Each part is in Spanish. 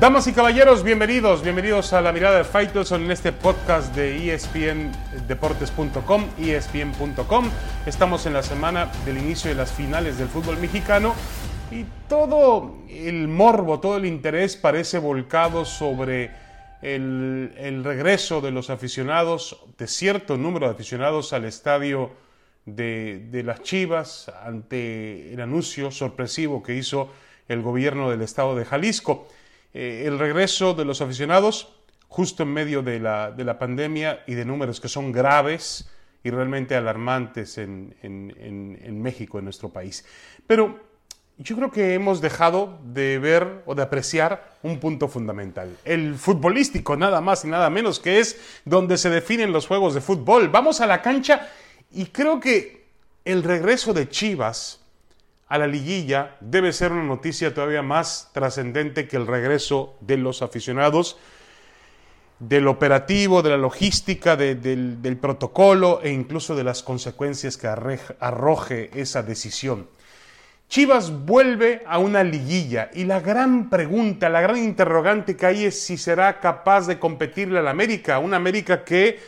Damas y caballeros, bienvenidos, bienvenidos a la mirada de Faitelson en este podcast de ESPNdeportes.com, ESPN.com. Estamos en la semana del inicio de las finales del fútbol mexicano y todo el morbo, todo el interés parece volcado sobre el, regreso de los aficionados, de cierto número de aficionados al estadio de las Chivas ante el anuncio sorpresivo que hizo el gobierno del estado de Jalisco. Eh, el regreso de los aficionados justo en medio de la, de la, pandemia y de números que son graves y realmente alarmantes en, en, México, en nuestro país. Pero yo creo que hemos dejado de ver o de apreciar un punto fundamental, el futbolístico, nada más y nada menos, que es donde se definen los juegos de fútbol. Vamos a la cancha y creo que el regreso de Chivas a la liguilla debe ser una noticia todavía más trascendente que el regreso de los aficionados, del operativo, de la logística, de, del, del, protocolo e incluso de las consecuencias que arroje esa decisión. Chivas vuelve a una liguilla y la gran pregunta, la gran interrogante que hay es si será capaz de competirle al América, una América que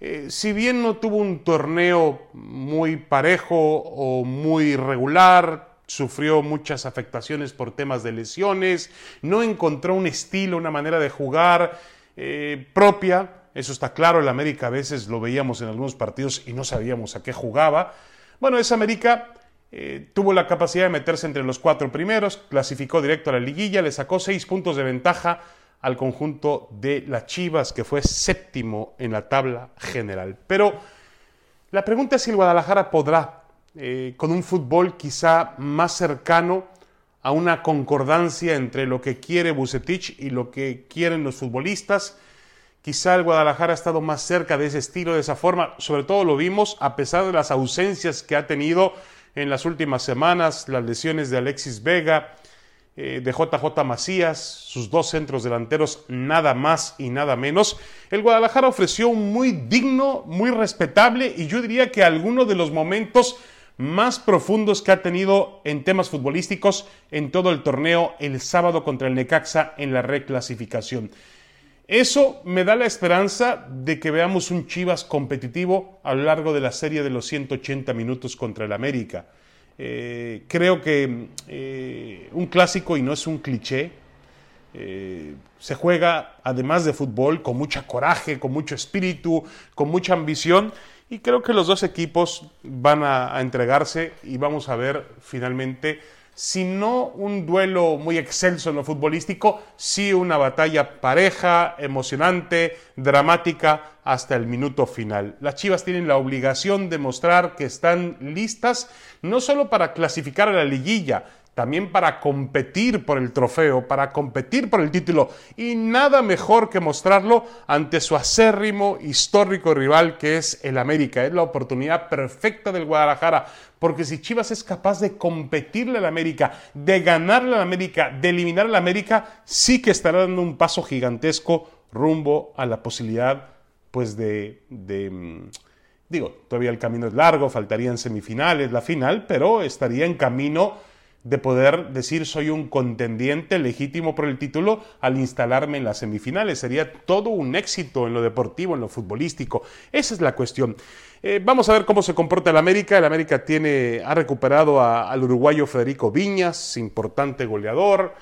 eh, si bien no tuvo un torneo muy parejo o muy regular, sufrió muchas afectaciones por temas de lesiones, no encontró un estilo, una manera de jugar eh, propia, eso está claro, el América a veces lo veíamos en algunos partidos y no sabíamos a qué jugaba. Bueno, esa América eh, tuvo la capacidad de meterse entre los cuatro primeros, clasificó directo a la liguilla, le sacó seis puntos de ventaja al conjunto de las Chivas, que fue séptimo en la tabla general. Pero la pregunta es si el Guadalajara podrá, eh, con un fútbol quizá más cercano a una concordancia entre lo que quiere Bucetich y lo que quieren los futbolistas, Quizá el Guadalajara ha estado más cerca de ese estilo, de esa forma. Sobre todo lo vimos a pesar de las ausencias que ha tenido en las últimas semanas, las lesiones de Alexis Vega, eh, de JJ Macías, sus dos centros delanteros, nada más y nada menos. El Guadalajara ofreció un muy digno, muy respetable y yo diría que alguno de los momentos más profundos que ha tenido en temas futbolísticos en todo el torneo el sábado contra el Necaxa en la reclasificación. Eso me da la esperanza de que veamos un Chivas competitivo a lo largo de la serie de los 180 minutos contra el América. Eh, creo que eh, un clásico, y no es un cliché, eh, se juega, además de fútbol, con mucha coraje, con mucho espíritu, con mucha ambición, y creo que los dos equipos van a entregarse y vamos a ver finalmente si no un duelo muy excelso en lo futbolístico, sí una batalla pareja, emocionante, dramática hasta el minuto final. Las Chivas tienen la obligación de mostrar que están listas no solo para clasificar a la liguilla, también para competir por el trofeo, para competir por el título, y nada mejor que mostrarlo ante su acérrimo histórico rival que es el América. Es la oportunidad perfecta del Guadalajara, porque si Chivas es capaz de competirle al América, de ganarle al América, de eliminar al América, sí que estará dando un paso gigantesco rumbo a la posibilidad, pues, de, de mm, digo, todavía el camino es largo, faltarían semifinales, la final, pero estaría en camino de poder decir soy un contendiente legítimo por el título al instalarme en las semifinales. Sería todo un éxito en lo deportivo, en lo futbolístico. Esa es la cuestión. Eh, vamos a ver cómo se comporta el América. El América tiene, ha recuperado al uruguayo Federico Viñas, importante goleador.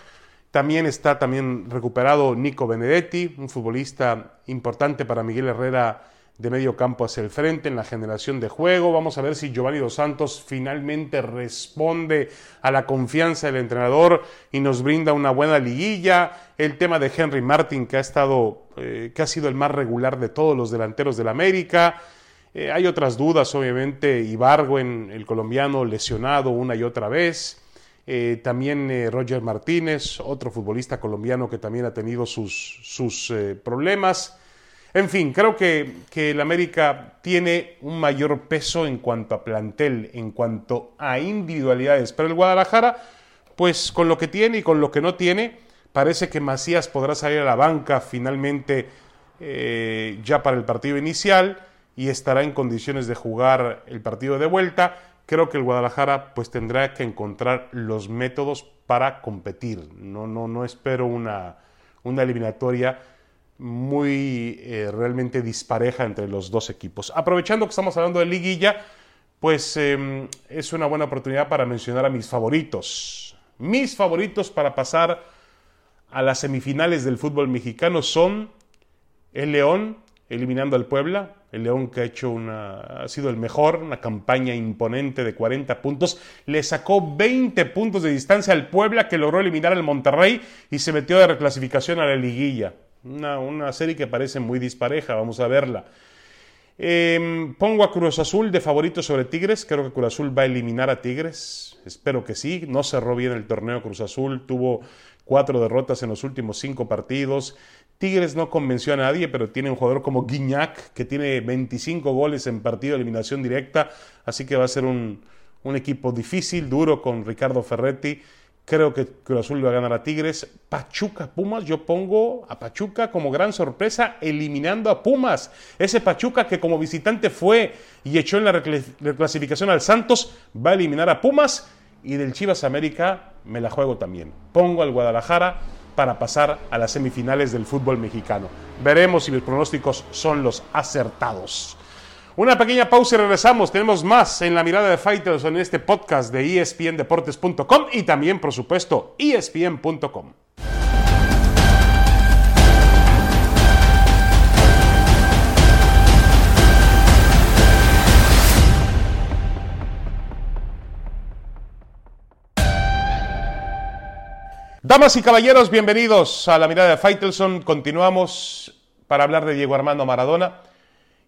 También está también recuperado Nico Benedetti, un futbolista importante para Miguel Herrera de medio campo hacia el frente en la generación de juego. Vamos a ver si Giovanni Dos Santos finalmente responde a la confianza del entrenador y nos brinda una buena liguilla. El tema de Henry Martin, que ha estado, eh, que ha sido el más regular de todos los delanteros del América. Eh, hay otras dudas, obviamente, Ibargüen, el colombiano, lesionado una y otra vez. Eh, también Roger Martínez, otro futbolista colombiano que también ha tenido sus, sus problemas. En fin, creo que, el América tiene un mayor peso en cuanto a plantel, en cuanto a individualidades, pero el Guadalajara, pues con lo que tiene y con lo que no tiene, parece que Macías podrá salir a la banca finalmente eh, ya para el partido inicial y estará en condiciones de jugar el partido de vuelta. Creo que el Guadalajara pues tendrá que encontrar los métodos para competir. No, no, no espero una, una eliminatoria muy eh, realmente dispareja entre los dos equipos. Aprovechando que estamos hablando de liguilla, pues em, es una buena oportunidad para mencionar a mis favoritos. Mis favoritos para pasar a las semifinales del fútbol mexicano son el León eliminando al Puebla, el León que ha hecho una ha sido el mejor, una campaña imponente de 40 puntos, le sacó 20 puntos de distancia al Puebla que logró eliminar al Monterrey y se metió de reclasificación a la liguilla. Una, una serie que parece muy dispareja, vamos a verla. Em, pongo a Cruz Azul de favorito sobre Tigres. Creo que Cruz Azul va a eliminar a Tigres. Espero que sí. No cerró bien el torneo Cruz Azul. Tuvo cuatro derrotas en los últimos cinco partidos. Tigres no convenció a nadie, pero tiene un jugador como Guignac, que tiene 25 goles en partido de eliminación directa. Así que va a ser un, un equipo difícil, duro con Ricardo Ferretti. Creo que Cruz Azul va a ganar a Tigres. Pachuca, Pumas, yo pongo a Pachuca como gran sorpresa eliminando a Pumas. Ese Pachuca que como visitante fue y echó en la reclasificación al Santos, va a eliminar a Pumas. Y del Chivas América me la juego también. Pongo al Guadalajara para pasar a las semifinales del fútbol mexicano. Veremos si mis pronósticos son los acertados. Una pequeña pausa y regresamos. Tenemos más en la mirada de Fighters en este podcast de espndeportes.com y también, por supuesto, espn.com. Damas y caballeros, bienvenidos a la mirada de Faitelson. Continuamos para hablar de Diego Armando Maradona.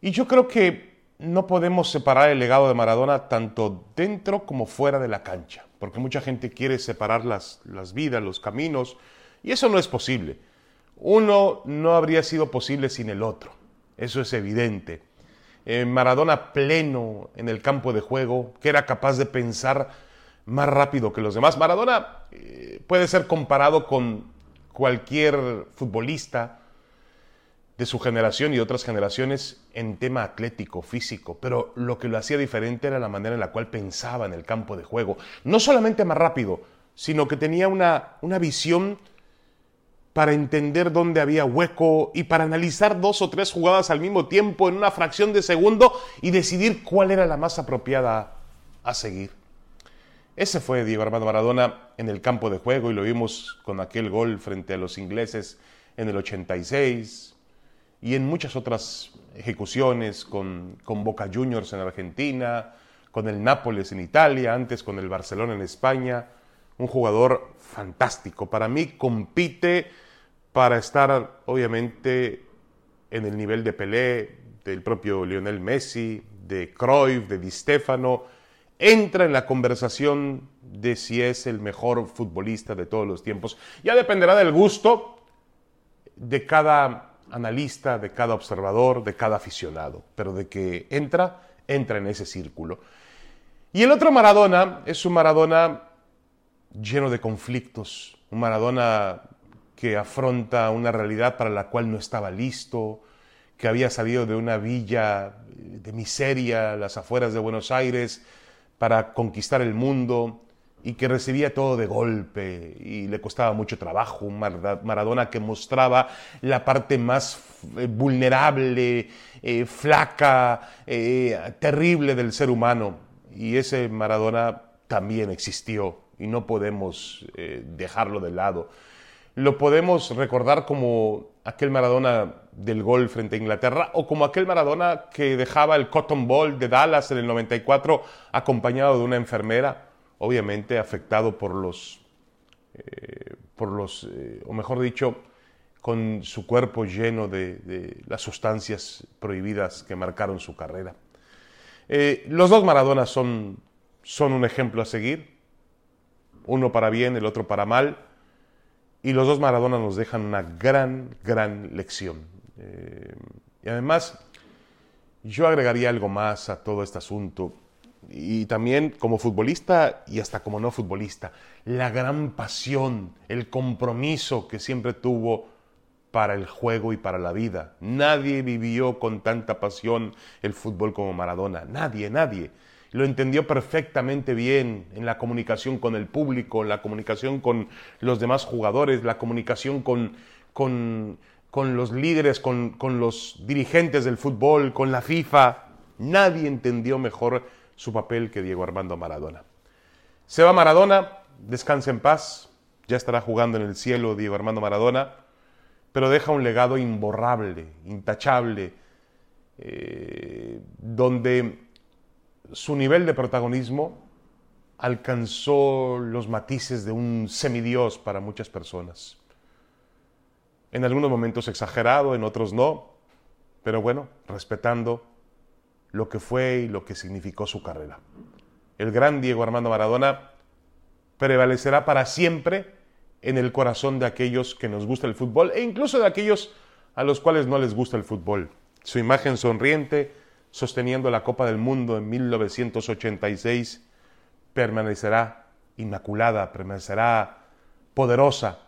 Y yo creo que no podemos separar el legado de Maradona tanto dentro como fuera de la cancha, porque mucha gente quiere separar las, las vidas, los caminos, y eso no es posible. Uno no habría sido posible sin el otro, eso es evidente. Eh, Maradona pleno en el campo de juego, que era capaz de pensar más rápido que los demás. Maradona eh, puede ser comparado con cualquier futbolista, de su generación y otras generaciones en tema atlético, físico, pero lo que lo hacía diferente era la manera en la cual pensaba en el campo de juego. No solamente más rápido, sino que tenía una, una visión para entender dónde había hueco y para analizar dos o tres jugadas al mismo tiempo en una fracción de segundo y decidir cuál era la más apropiada a seguir. Ese fue Diego Armando Maradona en el campo de juego y lo vimos con aquel gol frente a los ingleses en el 86, y en muchas otras ejecuciones con, con Boca Juniors en Argentina, con el Nápoles en Italia, antes con el Barcelona en España. Un jugador fantástico. Para mí compite para estar, obviamente, en el nivel de Pelé, del propio Lionel Messi, de Cruyff, de Di Stefano. Entra en la conversación de si es el mejor futbolista de todos los tiempos. Ya dependerá del gusto de cada analista, de cada observador, de cada aficionado, pero de que entra, entra en ese círculo. Y el otro Maradona es un Maradona lleno de conflictos, un Maradona que afronta una realidad para la cual no estaba listo, que había salido de una villa de miseria, las afueras de Buenos Aires, para conquistar el mundo, y que recibía todo de golpe y le costaba mucho trabajo, un Maradona que mostraba la parte más eh, vulnerable, eh, flaca, eh, terrible del ser humano. Y ese Maradona también existió y no podemos dejarlo de lado. Lo podemos recordar como aquel Maradona del gol frente a Inglaterra o como aquel Maradona que dejaba el Cotton Bowl de Dallas en el 94 acompañado de una enfermera obviamente afectado por los, eh, por los eh, o mejor dicho, con su cuerpo lleno de, las sustancias prohibidas que marcaron su carrera. Eh, los dos Maradonas son, son un ejemplo a seguir, uno para bien, el otro para mal, y los dos Maradonas nos dejan una gran, gran lección. y además, yo agregaría algo más a todo este asunto y también como futbolista y hasta como no futbolista, la gran pasión, el compromiso que siempre tuvo para el juego y para la vida. Nadie vivió con tanta pasión el fútbol como Maradona, nadie, nadie. Lo entendió perfectamente bien en la comunicación con el público, en la comunicación con los demás jugadores, la comunicación con, con, los líderes, con, con los dirigentes del fútbol, con la FIFA. Nadie entendió mejor su papel que Diego Armando Maradona. Se va Maradona, descansa en paz, ya estará jugando en el cielo Diego Armando Maradona, pero deja un legado imborrable, intachable, eh, donde su nivel de protagonismo alcanzó los matices de un semidios para muchas personas. En algunos momentos exagerado, en otros no, pero bueno, respetando lo que fue y lo que significó su carrera. El gran Diego Armando Maradona prevalecerá para siempre en el corazón de aquellos que nos gusta el fútbol e incluso de aquellos a los cuales no les gusta el fútbol. Su imagen sonriente, sosteniendo la Copa del Mundo en 1986, permanecerá inmaculada, permanecerá poderosa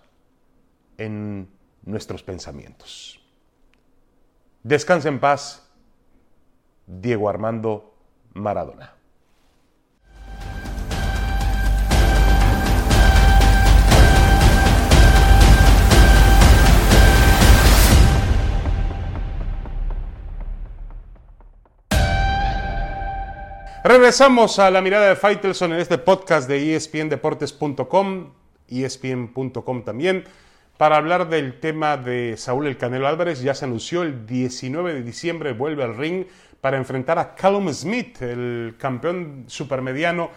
en nuestros pensamientos. Descansa en paz, Diego Armando Maradona. Regresamos a la mirada de Faitelson en este podcast de espndeportes.com, espn.com también, para hablar del tema de Saúl El Canelo Álvarez. Ya se anunció el 19 de diciembre, vuelve al ring para enfrentar a Callum Smith, el campeón supermediano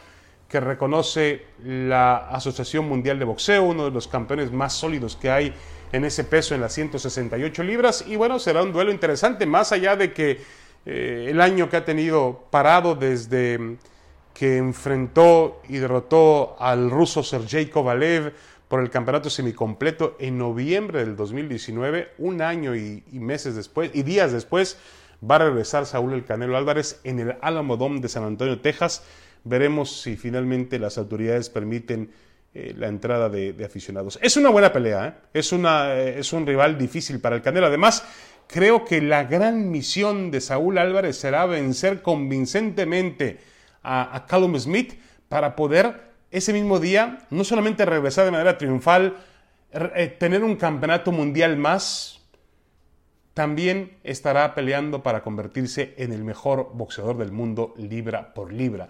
que reconoce la Asociación Mundial de Boxeo, uno de los campeones más sólidos que hay en ese peso en las 168 libras. Y bueno, será un duelo interesante, más allá de que eh, el año que ha tenido parado desde que enfrentó y derrotó al ruso Sergei Kovalev por el campeonato semicompleto en noviembre del 2019, un año y, meses después, y días después, va a regresar Saúl El Canelo Álvarez en el Alamo Dome de San Antonio, Texas. Veremos si finalmente las autoridades permiten eh, la entrada de, aficionados. Es una buena pelea, ¿eh? es, una, es un rival difícil para el Canelo. Además, Creo que la gran misión de Saúl Álvarez será vencer convincentemente a, Callum Smith para poder ese mismo día no solamente regresar de manera triunfal, eh, tener un campeonato mundial más, también estará peleando para convertirse en el mejor boxeador del mundo libra por libra.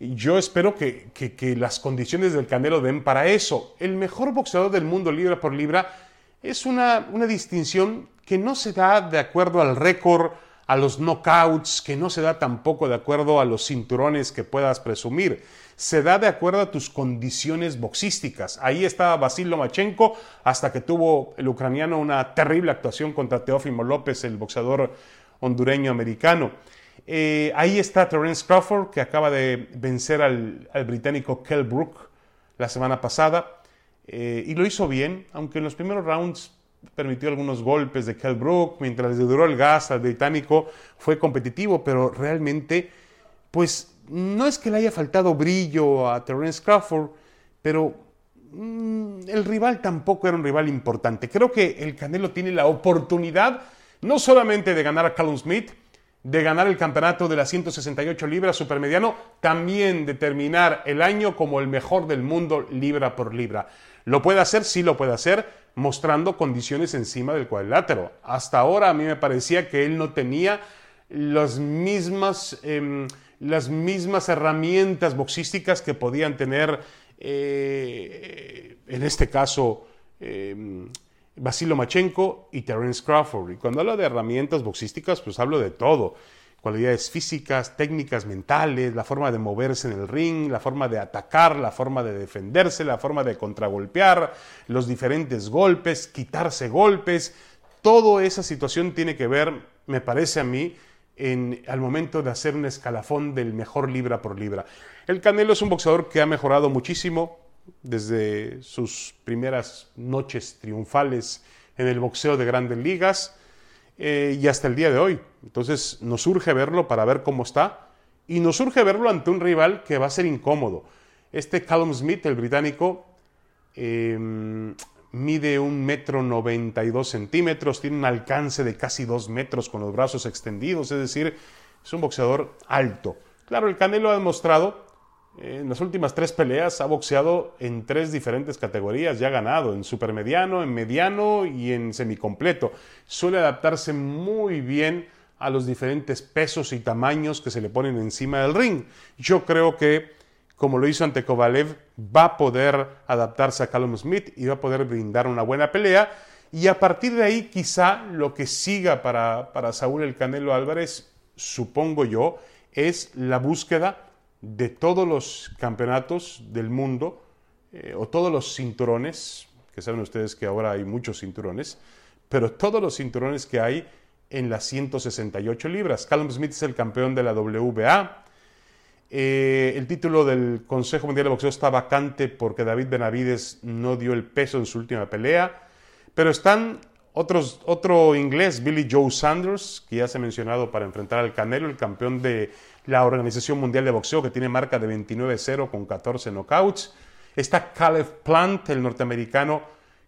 Yo espero que, que, las condiciones del Canelo den para eso. El mejor boxeador del mundo libra por libra es una, una distinción que no se da de acuerdo al récord, a los knockouts, que no se da tampoco de acuerdo a los cinturones que puedas presumir. Se da de acuerdo a tus condiciones boxísticas. Ahí estaba Basil Lomachenko hasta que tuvo el ucraniano una terrible actuación contra Teófimo López, el boxeador hondureño americano. Eh, ahí está Terence Crawford, que acaba de vencer al, británico Kell Brook la semana pasada. Eh, y lo hizo bien, aunque en los primeros rounds permitió algunos golpes de Kell Brook, mientras le duró el gas al británico, fue competitivo, pero realmente, pues no es que le haya faltado brillo a Terence Crawford, pero mm, el rival tampoco era un rival importante. Creo que el Canelo tiene la oportunidad no solamente de ganar a Callum Smith, de ganar el campeonato de las 168 libras supermediano, también de terminar el año como el mejor del mundo libra por libra. ¿Lo puede hacer? Sí lo puede hacer, mostrando condiciones encima del cuadrilátero. Hasta ahora a mí me parecía que él no tenía las mismas, em, las mismas herramientas boxísticas que podían tener, eh, en este caso, eh, Basilo Machenko y Terence Crawford. Y cuando hablo de herramientas boxísticas, pues hablo de todo cualidades físicas, técnicas mentales, la forma de moverse en el ring, la forma de atacar, la forma de defenderse, la forma de contragolpear, los diferentes golpes, quitarse golpes. Toda esa situación tiene que ver, me parece a mí, en, al momento de hacer un escalafón del mejor libra por libra. El Canelo es un boxeador que ha mejorado muchísimo desde sus primeras noches triunfales en el boxeo de grandes ligas eh, y hasta el día de hoy. Entonces nos urge verlo para ver cómo está y nos urge verlo ante un rival que va a ser incómodo. Este Callum Smith, el británico, em, mide un metro noventa y dos centímetros, tiene un alcance de casi dos metros con los brazos extendidos, es decir, es un boxeador alto. Claro, el Canelo ha demostrado en las últimas tres peleas ha boxeado en tres diferentes categorías, ya ha ganado, en supermediano, en mediano y en semicompleto. Suele adaptarse muy bien a los diferentes pesos y tamaños que se le ponen encima del ring. Yo creo que, como lo hizo ante Kovalev, va a poder adaptarse a Callum Smith y va a poder brindar una buena pelea. Y a partir de ahí, quizá lo que siga para, para Saúl el Canelo Álvarez, supongo yo, es la búsqueda de todos los campeonatos del mundo eh, o todos los cinturones, que saben ustedes que ahora hay muchos cinturones, pero todos los cinturones que hay en las 168 libras. Callum Smith es el campeón de la WBA. Eh, el título del Consejo Mundial de Boxeo está vacante porque David Benavides no dio el peso en su última pelea. Pero están otros, otro inglés, Billy Joe Sanders, que ya se ha mencionado para enfrentar al Canelo, el campeón de la Organización Mundial de Boxeo, que tiene marca de 29-0 con 14 knockouts. Está Caleb Plant, el norteamericano,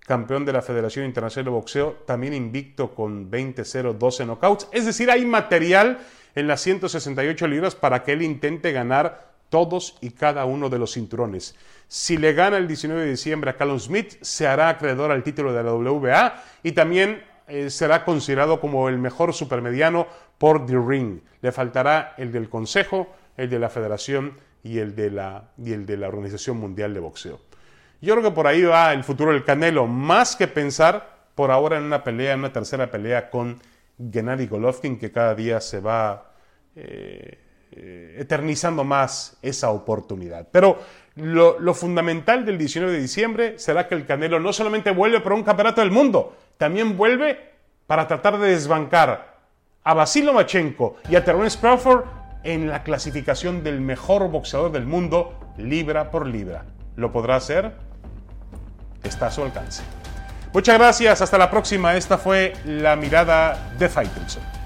campeón de la Federación Internacional de Boxeo, también invicto con 20-0, 12 knockouts. Es decir, hay material en las 168 libras para que él intente ganar todos y cada uno de los cinturones. Si le gana el 19 de diciembre a Callum Smith, se hará acreedor al título de la WBA y también eh, será considerado como el mejor supermediano por The Ring. Le faltará el del Consejo, el de la Federación y el de la, y el de la Organización Mundial de Boxeo. Yo creo que por ahí va el futuro del Canelo, más que pensar por ahora en una pelea, en una tercera pelea con Gennady Golovkin, que cada día se va eh, eternizando más esa oportunidad. Pero lo, fundamental del 19 de diciembre será que el Canelo no solamente vuelve por un campeonato del mundo, también vuelve para tratar de desbancar a Basil Lomachenko y a Terence Crawford en la clasificación del mejor boxeador del mundo libra por libra. ¿Lo podrá hacer? Está a su alcance. Muchas gracias, hasta la próxima. Esta fue la mirada de Faitelson.